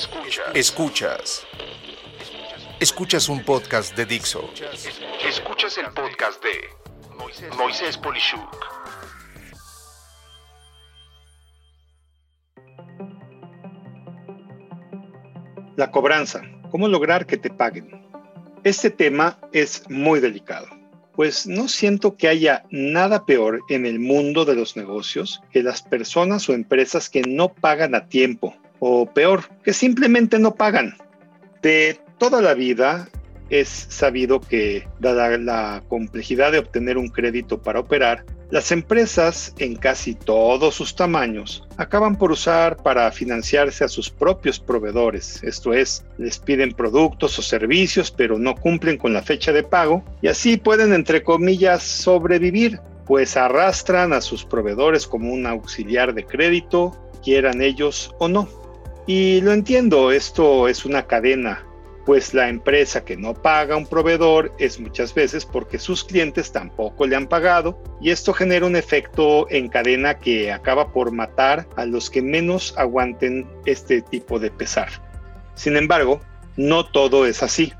Escuchas. Escuchas. Escuchas un podcast de Dixo. Escuchas el podcast de Moisés Polishuk. La cobranza. ¿Cómo lograr que te paguen? Este tema es muy delicado, pues no siento que haya nada peor en el mundo de los negocios que las personas o empresas que no pagan a tiempo, o peor, que simplemente no pagan. De toda la vida es sabido que, dada la complejidad de obtener un crédito para operar, las empresas, en casi todos sus tamaños, acaban por usar para financiarse a sus propios proveedores, esto es, les piden productos o servicios pero no cumplen con la fecha de pago y así pueden, entre comillas, sobrevivir, pues arrastran a sus proveedores como un auxiliar de crédito, quieran ellos o no. Y lo entiendo, esto es una cadena pues la empresa que no paga a un proveedor es muchas veces porque sus clientes tampoco le han pagado y esto genera un efecto en cadena que acaba por matar a los que menos aguanten este tipo de pesar. Sin embargo, no todo es así.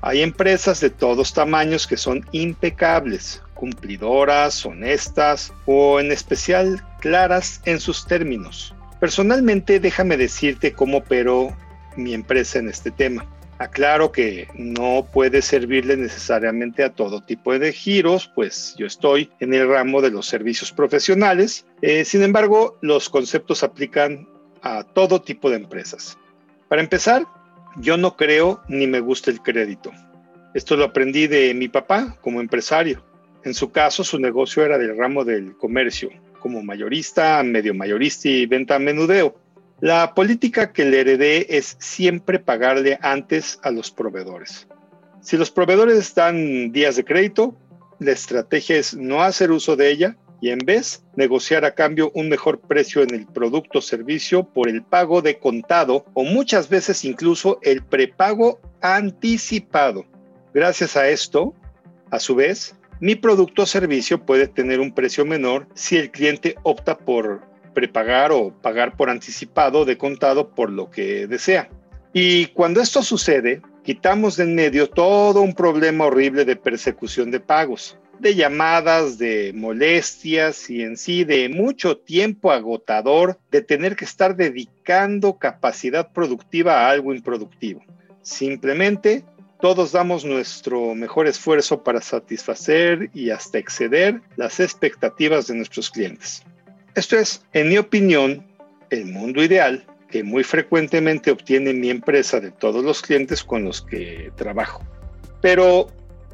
Hay empresas de todos tamaños que son impecables, cumplidoras, honestas o en especial claras en sus términos. Personalmente déjame decirte cómo operó mi empresa en este tema. Aclaro que no puede servirle necesariamente a todo tipo de giros, pues yo estoy en el ramo de los servicios profesionales. Eh, sin embargo, los conceptos aplican a todo tipo de empresas. Para empezar, yo no creo ni me gusta el crédito. Esto lo aprendí de mi papá como empresario. En su caso, su negocio era del ramo del comercio, como mayorista, medio mayorista y venta a menudeo. La política que le heredé es siempre pagarle antes a los proveedores. Si los proveedores dan días de crédito, la estrategia es no hacer uso de ella y en vez negociar a cambio un mejor precio en el producto o servicio por el pago de contado o muchas veces incluso el prepago anticipado. Gracias a esto, a su vez, mi producto o servicio puede tener un precio menor si el cliente opta por prepagar o pagar por anticipado de contado por lo que desea. Y cuando esto sucede, quitamos de en medio todo un problema horrible de persecución de pagos, de llamadas, de molestias y en sí de mucho tiempo agotador de tener que estar dedicando capacidad productiva a algo improductivo. Simplemente todos damos nuestro mejor esfuerzo para satisfacer y hasta exceder las expectativas de nuestros clientes. Esto es, en mi opinión, el mundo ideal que muy frecuentemente obtiene mi empresa de todos los clientes con los que trabajo. Pero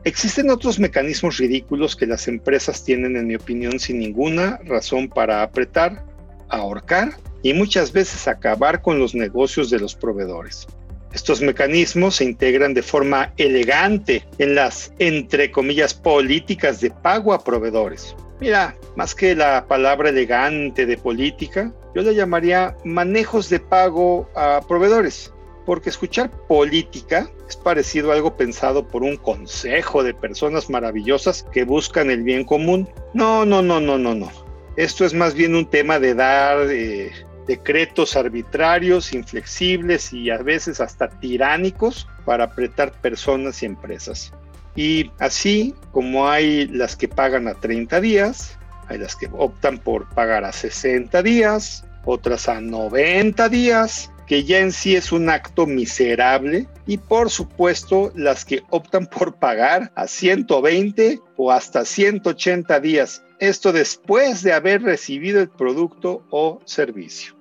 existen otros mecanismos ridículos que las empresas tienen, en mi opinión, sin ninguna razón para apretar, ahorcar y muchas veces acabar con los negocios de los proveedores. Estos mecanismos se integran de forma elegante en las, entre comillas, políticas de pago a proveedores. Mira, más que la palabra elegante de política, yo le llamaría manejos de pago a proveedores, porque escuchar política es parecido a algo pensado por un consejo de personas maravillosas que buscan el bien común. No, no, no, no, no, no. Esto es más bien un tema de dar eh, decretos arbitrarios, inflexibles y a veces hasta tiránicos para apretar personas y empresas. Y así como hay las que pagan a 30 días, hay las que optan por pagar a 60 días, otras a 90 días, que ya en sí es un acto miserable, y por supuesto las que optan por pagar a 120 o hasta 180 días, esto después de haber recibido el producto o servicio.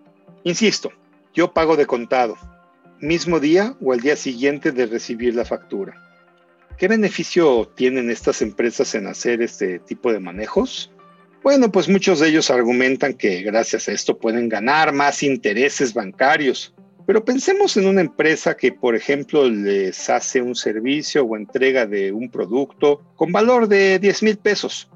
Insisto, yo pago de contado, mismo día o al día siguiente de recibir la factura. ¿Qué beneficio tienen estas empresas en hacer este tipo de manejos? Bueno, pues muchos de ellos argumentan que gracias a esto pueden ganar más intereses bancarios. Pero pensemos en una empresa que, por ejemplo, les hace un servicio o entrega de un producto con valor de 10 mil pesos.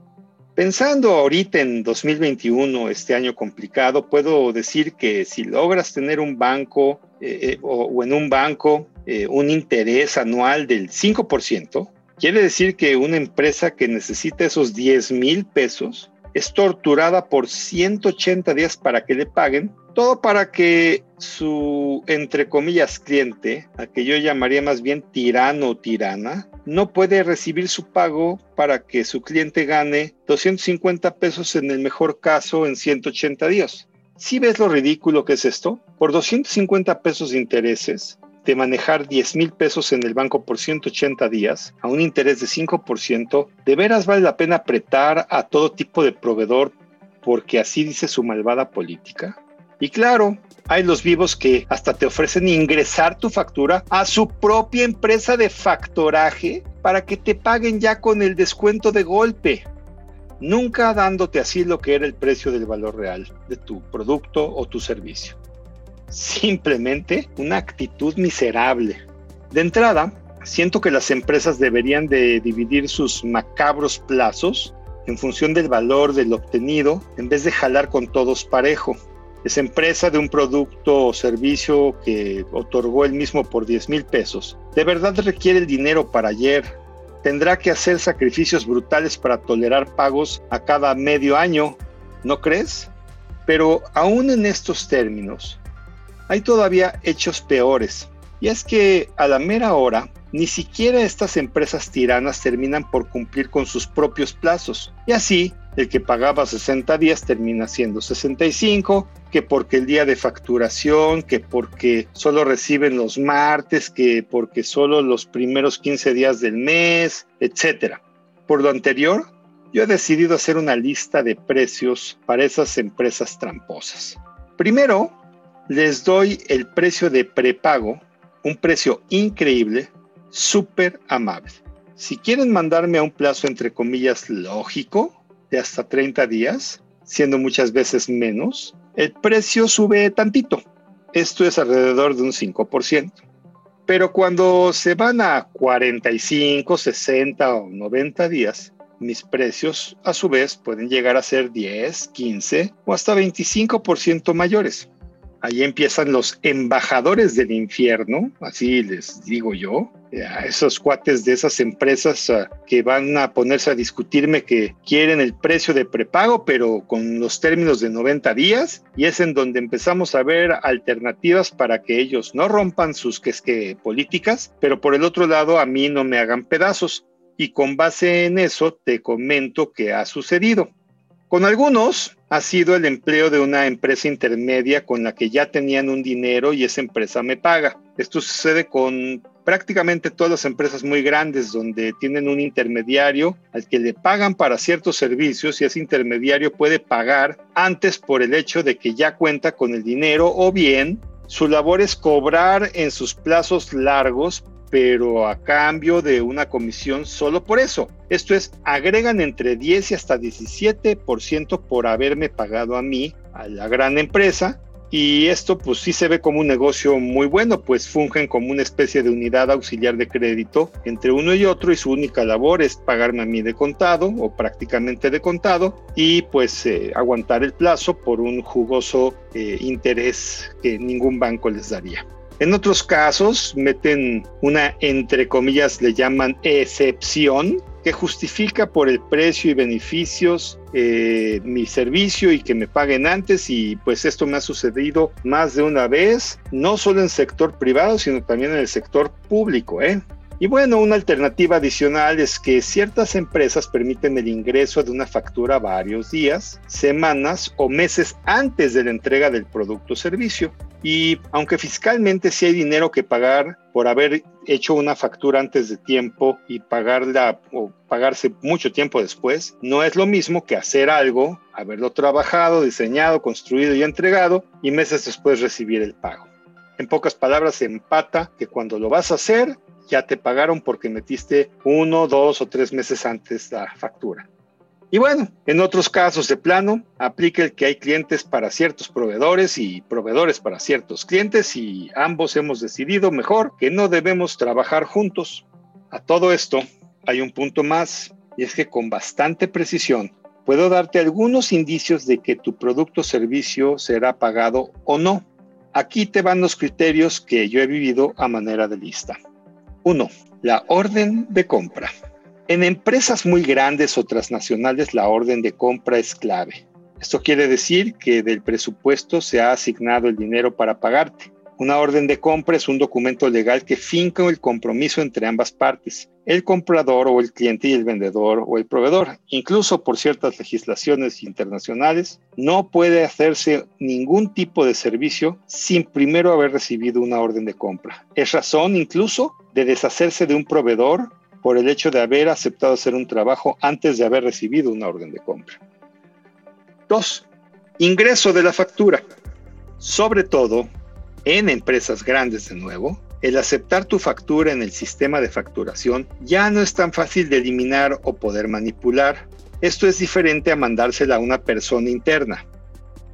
Pensando ahorita en 2021, este año complicado, puedo decir que si logras tener un banco eh, eh, o, en un banco eh, un interés anual del 5%, quiere decir que una empresa que necesita esos 10 mil pesos es torturada por 180 días para que le paguen, todo para que su, entre comillas, cliente, a que yo llamaría más bien tirano o tirana, no puede recibir su pago para que su cliente gane 250 pesos en el mejor caso en 180 días. ¿Sí ves lo ridículo que es esto? Por 250 pesos de intereses, de manejar 10 mil pesos en el banco por 180 días a un interés de 5%, ¿de veras vale la pena apretar a todo tipo de proveedor porque así dice su malvada política? Y claro, hay los vivos que hasta te ofrecen ingresar tu factura a su propia empresa de factoraje para que te paguen ya con el descuento de golpe, nunca dándote así lo que era el precio del valor real de tu producto o tu servicio simplemente una actitud miserable. De entrada, siento que las empresas deberían de dividir sus macabros plazos en función del valor del obtenido en vez de jalar con todos parejo. Esa empresa de un producto o servicio que otorgó el mismo por 10 mil pesos, de verdad requiere el dinero para ayer. Tendrá que hacer sacrificios brutales para tolerar pagos a cada medio año, ¿no crees? Pero aún en estos términos, hay todavía hechos peores. Y es que a la mera hora, ni siquiera estas empresas tiranas terminan por cumplir con sus propios plazos. Y así, el que pagaba 60 días termina siendo 65, que porque el día de facturación, que porque solo reciben los martes, que porque solo los primeros 15 días del mes, etc. Por lo anterior, yo he decidido hacer una lista de precios para esas empresas tramposas. Primero, les doy el precio de prepago, un precio increíble, súper amable. Si quieren mandarme a un plazo entre comillas lógico, de hasta 30 días, siendo muchas veces menos, el precio sube tantito. Esto es alrededor de un 5%. Pero cuando se van a 45, 60 o 90 días, mis precios a su vez pueden llegar a ser 10, 15 o hasta 25% mayores. Ahí empiezan los embajadores del infierno, así les digo yo, a esos cuates de esas empresas ah, que van a ponerse a discutirme que quieren el precio de prepago, pero con los términos de 90 días, y es en donde empezamos a ver alternativas para que ellos no rompan sus que, que políticas, pero por el otro lado a mí no me hagan pedazos. Y con base en eso te comento qué ha sucedido. Con algunos ha sido el empleo de una empresa intermedia con la que ya tenían un dinero y esa empresa me paga. Esto sucede con prácticamente todas las empresas muy grandes donde tienen un intermediario al que le pagan para ciertos servicios y ese intermediario puede pagar antes por el hecho de que ya cuenta con el dinero o bien su labor es cobrar en sus plazos largos pero a cambio de una comisión solo por eso. Esto es, agregan entre 10 y hasta 17% por haberme pagado a mí, a la gran empresa, y esto pues sí se ve como un negocio muy bueno, pues fungen como una especie de unidad auxiliar de crédito entre uno y otro y su única labor es pagarme a mí de contado o prácticamente de contado y pues eh, aguantar el plazo por un jugoso eh, interés que ningún banco les daría. En otros casos meten una, entre comillas, le llaman excepción, que justifica por el precio y beneficios eh, mi servicio y que me paguen antes y pues esto me ha sucedido más de una vez, no solo en sector privado, sino también en el sector público. ¿eh? Y bueno, una alternativa adicional es que ciertas empresas permiten el ingreso de una factura varios días, semanas o meses antes de la entrega del producto o servicio. Y aunque fiscalmente sí hay dinero que pagar por haber hecho una factura antes de tiempo y pagarla o pagarse mucho tiempo después, no es lo mismo que hacer algo, haberlo trabajado, diseñado, construido y entregado y meses después recibir el pago. En pocas palabras, empata que cuando lo vas a hacer, ya te pagaron porque metiste uno, dos o tres meses antes la factura. Y bueno, en otros casos de plano, aplica el que hay clientes para ciertos proveedores y proveedores para ciertos clientes y ambos hemos decidido mejor que no debemos trabajar juntos. A todo esto hay un punto más y es que con bastante precisión puedo darte algunos indicios de que tu producto o servicio será pagado o no. Aquí te van los criterios que yo he vivido a manera de lista. 1. La orden de compra. En empresas muy grandes o transnacionales la orden de compra es clave. Esto quiere decir que del presupuesto se ha asignado el dinero para pagarte. Una orden de compra es un documento legal que finca el compromiso entre ambas partes, el comprador o el cliente y el vendedor o el proveedor. Incluso por ciertas legislaciones internacionales, no puede hacerse ningún tipo de servicio sin primero haber recibido una orden de compra. Es razón incluso de deshacerse de un proveedor por el hecho de haber aceptado hacer un trabajo antes de haber recibido una orden de compra. 2. Ingreso de la factura. Sobre todo, en empresas grandes de nuevo, el aceptar tu factura en el sistema de facturación ya no es tan fácil de eliminar o poder manipular. Esto es diferente a mandársela a una persona interna.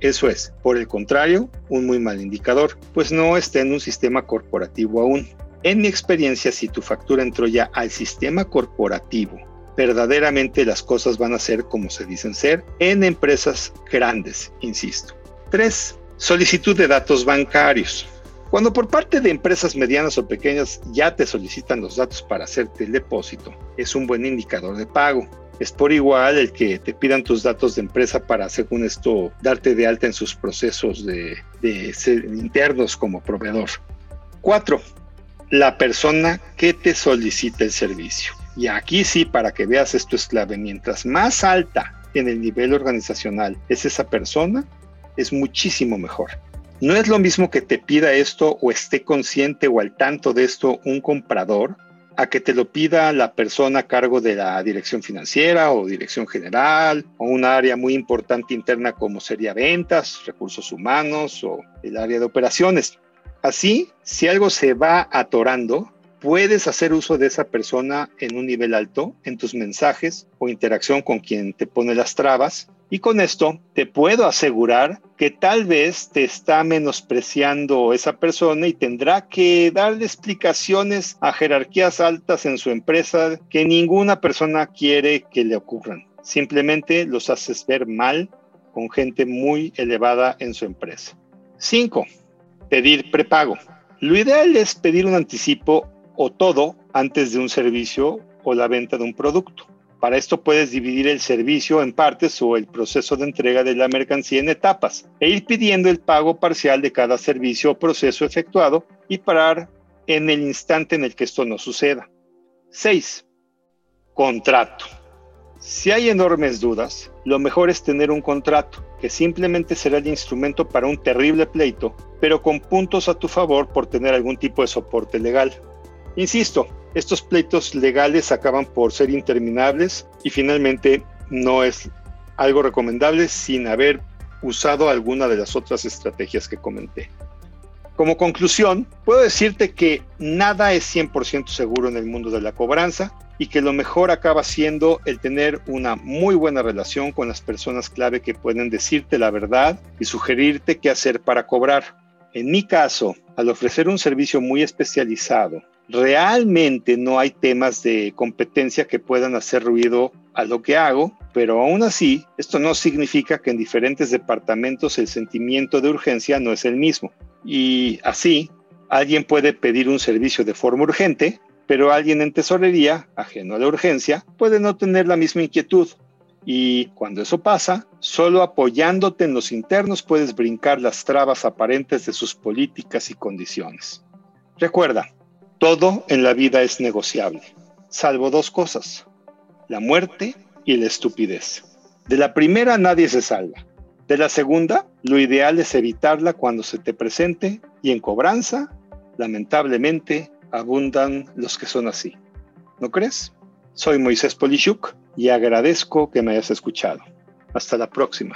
Eso es, por el contrario, un muy mal indicador, pues no está en un sistema corporativo aún. En mi experiencia, si tu factura entró ya al sistema corporativo, verdaderamente las cosas van a ser como se dicen ser en empresas grandes, insisto. 3. Solicitud de datos bancarios. Cuando por parte de empresas medianas o pequeñas ya te solicitan los datos para hacerte el depósito, es un buen indicador de pago. Es por igual el que te pidan tus datos de empresa para, según esto, darte de alta en sus procesos de, internos como proveedor. 4. La persona que te solicita el servicio. Y aquí sí, para que veas esto es clave. Mientras más alta en el nivel organizacional es esa persona, es muchísimo mejor. No es lo mismo que te pida esto o esté consciente o al tanto de esto un comprador a que te lo pida la persona a cargo de la dirección financiera o dirección general o un área muy importante interna como sería ventas, recursos humanos o el área de operaciones. Así, si algo se va atorando, puedes hacer uso de esa persona en un nivel alto en tus mensajes o interacción con quien te pone las trabas y con esto te puedo asegurar que tal vez te está menospreciando esa persona y tendrá que darle explicaciones a jerarquías altas en su empresa que ninguna persona quiere que le ocurran. Simplemente los haces ver mal con gente muy elevada en su empresa. 5. Pedir prepago. Lo ideal es pedir un anticipo o todo antes de un servicio o la venta de un producto. Para esto puedes dividir el servicio en partes o el proceso de entrega de la mercancía en etapas e ir pidiendo el pago parcial de cada servicio o proceso efectuado y parar en el instante en el que esto no suceda. 6. Contrato. Si hay enormes dudas, lo mejor es tener un contrato, que simplemente será el instrumento para un terrible pleito, pero con puntos a tu favor por tener algún tipo de soporte legal. Insisto, estos pleitos legales acaban por ser interminables y finalmente no es algo recomendable sin haber usado alguna de las otras estrategias que comenté. Como conclusión, puedo decirte que nada es 100% seguro en el mundo de la cobranza y que lo mejor acaba siendo el tener una muy buena relación con las personas clave que pueden decirte la verdad y sugerirte qué hacer para cobrar. En mi caso, al ofrecer un servicio muy especializado realmente no hay temas de competencia que puedan hacer ruido a lo que hago, pero aún así, esto no significa que en diferentes departamentos el sentimiento de urgencia no es el mismo. Y así, alguien puede pedir un servicio de forma urgente, pero alguien en tesorería, ajeno a la urgencia, puede no tener la misma inquietud. Y cuando eso pasa, solo apoyándote en los internos puedes brincar las trabas aparentes de sus políticas y condiciones. Recuerda, todo en la vida es negociable, salvo dos cosas, la muerte y la estupidez. De la primera nadie se salva. De la segunda, lo ideal es evitarla cuando se te presente y en cobranza, lamentablemente, abundan los que son así. ¿No crees? Soy Moisés Polishuk y agradezco que me hayas escuchado. Hasta la próxima.